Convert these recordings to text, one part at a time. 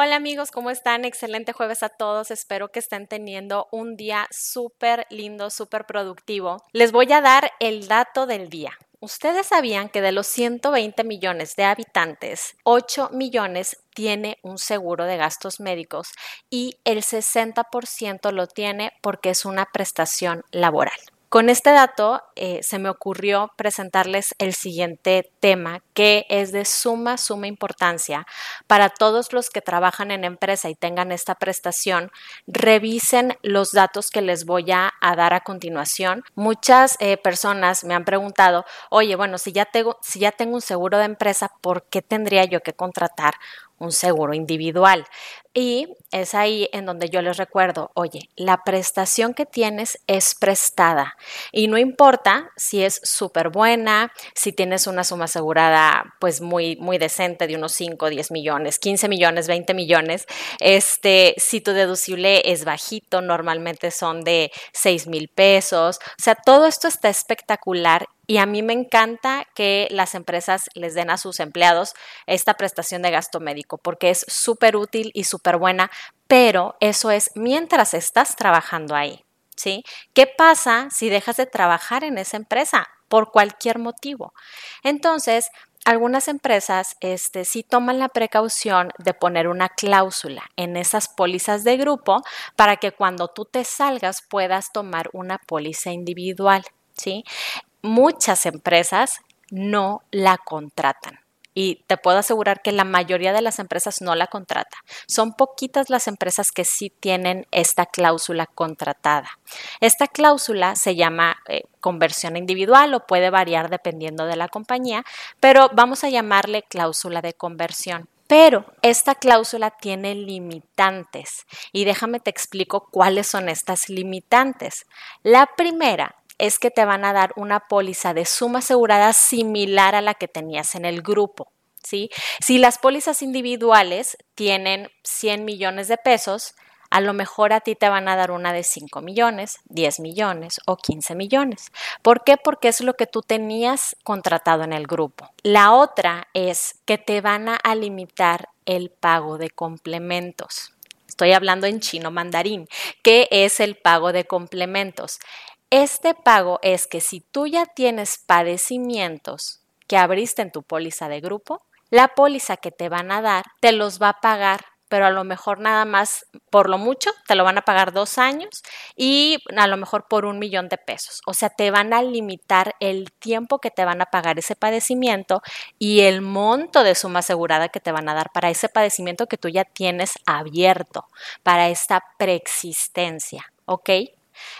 Hola amigos, ¿cómo están? Excelente jueves a todos. Espero que estén teniendo un día súper lindo, súper productivo. Les voy a dar el dato del día. ¿Ustedes sabían que de los 120 millones de habitantes, 8 millones tiene un seguro de gastos médicos y el 60% lo tiene porque es una prestación laboral? Con este dato eh, se me ocurrió presentarles el siguiente tema que es de suma, suma importancia para todos los que trabajan en empresa y tengan esta prestación. Revisen los datos que les voy a, dar a continuación. Muchas eh, personas me han preguntado, oye, bueno, si ya, tengo, si ya tengo un seguro de empresa, ¿por qué tendría yo que contratar un seguro individual. Y es ahí en donde yo les recuerdo, oye, la prestación que tienes es prestada. Y no importa si es súper buena, si tienes una suma asegurada pues muy, muy decente de unos 5, 10 millones, 15 millones, 20 millones, este, si tu deducible es bajito, normalmente son de 6 mil pesos, o sea, todo esto está espectacular y a mí me encanta que las empresas les den a sus empleados esta prestación de gasto médico porque es súper útil y súper buena, pero eso es mientras estás trabajando ahí. ¿Sí? ¿Qué pasa si dejas de trabajar en esa empresa por cualquier motivo? Entonces, algunas empresas este, sí toman la precaución de poner una cláusula en esas pólizas de grupo para que cuando tú te salgas puedas tomar una póliza individual. ¿sí? muchas empresas no la contratan. Y te puedo asegurar que la mayoría de las empresas no la contrata. Son poquitas las empresas que sí tienen esta cláusula contratada. Esta cláusula se llama eh, conversión individual o puede variar dependiendo de la compañía, pero vamos a llamarle cláusula de conversión. Pero esta cláusula tiene limitantes y déjame te explico cuáles son estas limitantes. La primera es que te van a dar una póliza de suma asegurada similar a la que tenías en el grupo. ¿sí? Si las pólizas individuales tienen 100 millones de pesos, a lo mejor a ti te van a dar una de 5 millones, 10 millones o 15 millones. ¿Por qué? Porque es lo que tú tenías contratado en el grupo. La otra es que te van a limitar el pago de complementos. Estoy hablando en chino mandarín. ¿Qué es el pago de complementos? Este pago es que si tú ya tienes padecimientos que abriste en tu póliza de grupo, la póliza que te van a dar te los va a pagar, pero a lo mejor nada más, por lo mucho, te lo van a pagar dos años y a lo mejor por un millón de pesos. O sea, te van a limitar el tiempo que te van a pagar ese padecimiento y el monto de suma asegurada que te van a dar para ese padecimiento que tú ya tienes abierto, para esta preexistencia. ¿Ok?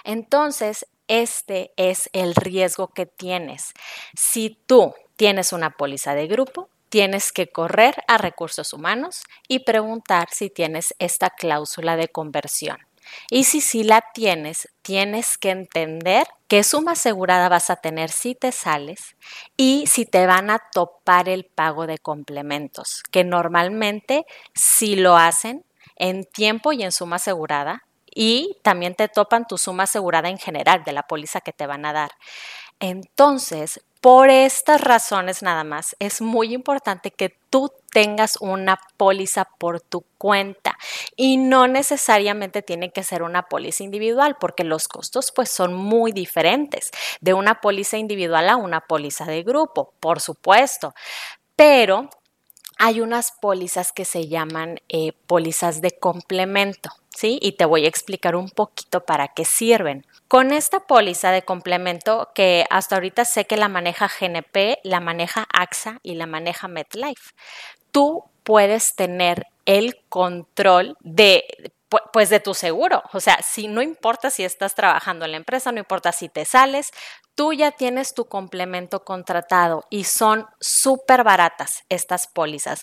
Entonces, este es el riesgo que tienes. Si tú tienes una póliza de grupo, tienes que correr a recursos humanos y preguntar si tienes esta cláusula de conversión. Y si sí la tienes, tienes que entender qué suma asegurada vas a tener si te sales y si te van a topar el pago de complementos, que normalmente sí lo hacen en tiempo y en suma asegurada, y también te topan tu suma asegurada en general de la póliza que te van a dar. Entonces, por estas razones nada más, es muy importante que tú tengas una póliza por tu cuenta y no necesariamente tiene que ser una póliza individual porque los costos pues son muy diferentes de una póliza individual a una póliza de grupo, por supuesto, pero hay unas pólizas que se llaman eh, pólizas de complemento. ¿Sí? Y te voy a explicar un poquito para qué sirven. Con esta póliza de complemento, que hasta ahorita sé que la maneja GNP, la maneja AXA y la maneja MetLife, tú puedes tener el control de pues de tu seguro. O sea, si no importa si estás trabajando en la empresa, no importa si te sales, tú ya tienes tu complemento contratado y son súper baratas estas pólizas.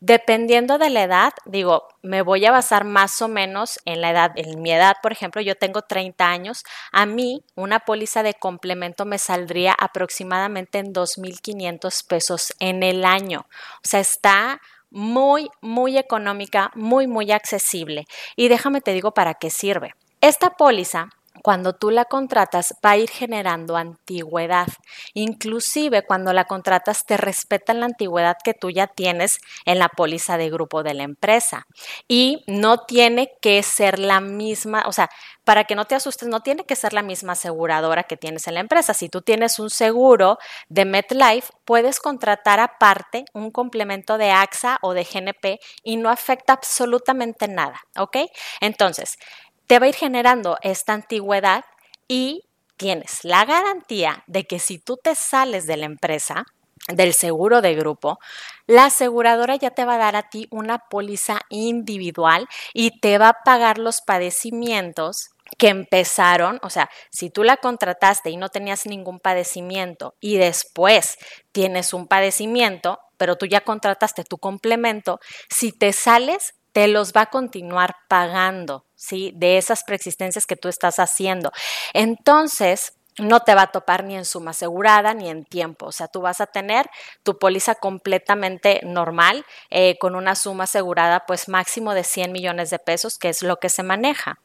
Dependiendo de la edad, digo, me voy a basar más o menos en la edad, en mi edad, por ejemplo, yo tengo 30 años, a mí una póliza de complemento me saldría aproximadamente en 2.500 pesos en el año. O sea, está muy, muy económica, muy, muy accesible. Y déjame te digo para qué sirve. Esta póliza cuando tú la contratas va a ir generando antigüedad. Inclusive cuando la contratas te respetan la antigüedad que tú ya tienes en la póliza de grupo de la empresa. Y no tiene que ser la misma, o sea, para que no te asustes, no tiene que ser la misma aseguradora que tienes en la empresa. Si tú tienes un seguro de MetLife, puedes contratar aparte un complemento de AXA o de GNP y no afecta absolutamente nada, ¿ok? Entonces, te va a ir generando esta antigüedad y tienes la garantía de que si tú te sales de la empresa, del seguro de grupo, la aseguradora ya te va a dar a ti una póliza individual y te va a pagar los padecimientos que empezaron, o sea, si tú la contrataste y no tenías ningún padecimiento y después tienes un padecimiento, pero tú ya contrataste tu complemento, si te sales, te los va a continuar pagando, ¿sí? De esas preexistencias que tú estás haciendo. Entonces, no te va a topar ni en suma asegurada ni en tiempo. O sea, tú vas a tener tu póliza completamente normal eh, con una suma asegurada pues máximo de 100 millones de pesos, que es lo que se maneja.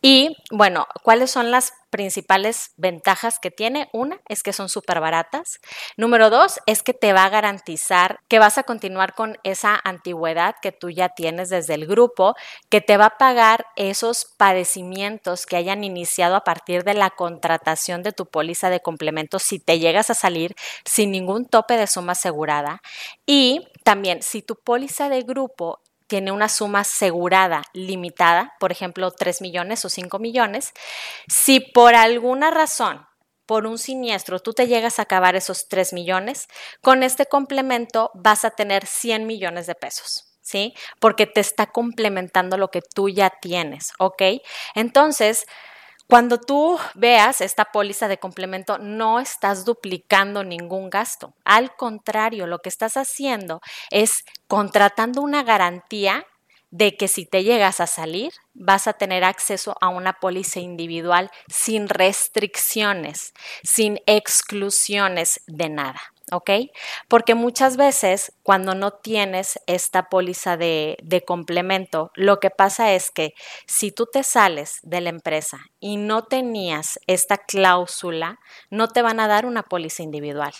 Y bueno, ¿cuáles son las principales ventajas que tiene. Una es que son súper baratas. Número dos es que te va a garantizar que vas a continuar con esa antigüedad que tú ya tienes desde el grupo, que te va a pagar esos padecimientos que hayan iniciado a partir de la contratación de tu póliza de complementos si te llegas a salir sin ningún tope de suma asegurada. Y también si tu póliza de grupo tiene una suma asegurada limitada, por ejemplo, 3 millones o 5 millones, si por alguna razón, por un siniestro, tú te llegas a acabar esos 3 millones, con este complemento vas a tener 100 millones de pesos. ¿Sí? Porque te está complementando lo que tú ya tienes, ¿ok? Entonces, cuando tú veas esta póliza de complemento, no estás duplicando ningún gasto. Al contrario, lo que estás haciendo es contratando una garantía de que si te llegas a salir, vas a tener acceso a una póliza individual sin restricciones, sin exclusiones de nada. ¿Ok? Porque muchas veces cuando no tienes esta póliza de, de, complemento, lo que pasa es que si tú te sales de la empresa y no tenías esta cláusula, no te van a dar una póliza individual.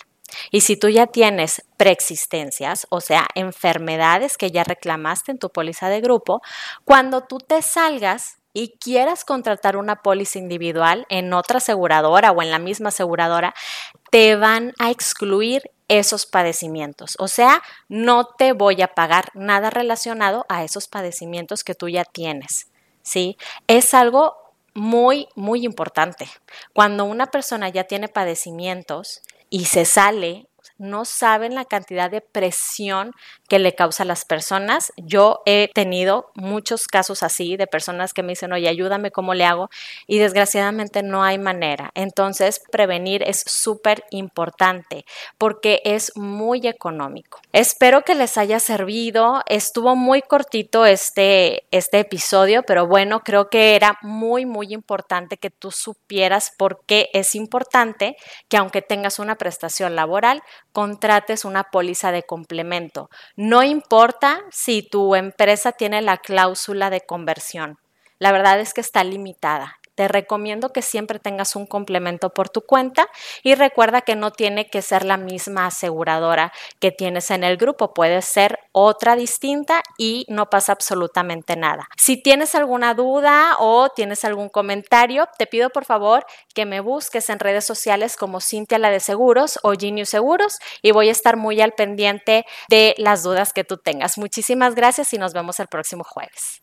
Y si tú ya tienes preexistencias, o sea, enfermedades que ya reclamaste en tu póliza de grupo, cuando tú te salgas, y quieras contratar una póliza individual en otra aseguradora o en la misma aseguradora, te van a excluir esos padecimientos. O sea, no te voy a pagar nada relacionado a esos padecimientos que tú ya tienes. ¿Sí? Es algo muy, muy importante. Cuando una persona ya tiene padecimientos y se sale no saben la cantidad de presión que le causa a las personas. Yo he tenido muchos casos así de personas que me dicen, oye, ayúdame, ¿cómo le hago? Y desgraciadamente no hay manera. Entonces, prevenir es súper importante porque es muy económico. Espero que les haya servido. Estuvo muy cortito este, este episodio, pero bueno, creo que era muy, muy importante que tú supieras por qué es importante que aunque tengas una prestación laboral, contrates una póliza de complemento. No importa si tu empresa tiene la cláusula de conversión. La verdad es que está limitada. Te recomiendo que siempre tengas un complemento por tu cuenta y recuerda que no tiene que ser la misma aseguradora que tienes en el grupo, puede ser otra distinta y no pasa absolutamente nada. Si tienes alguna duda o tienes algún comentario, te pido por favor que me busques en redes sociales como Cintia la de Seguros o Genius Seguros y voy a estar muy al pendiente de las dudas que tú tengas. Muchísimas gracias y nos vemos el próximo jueves.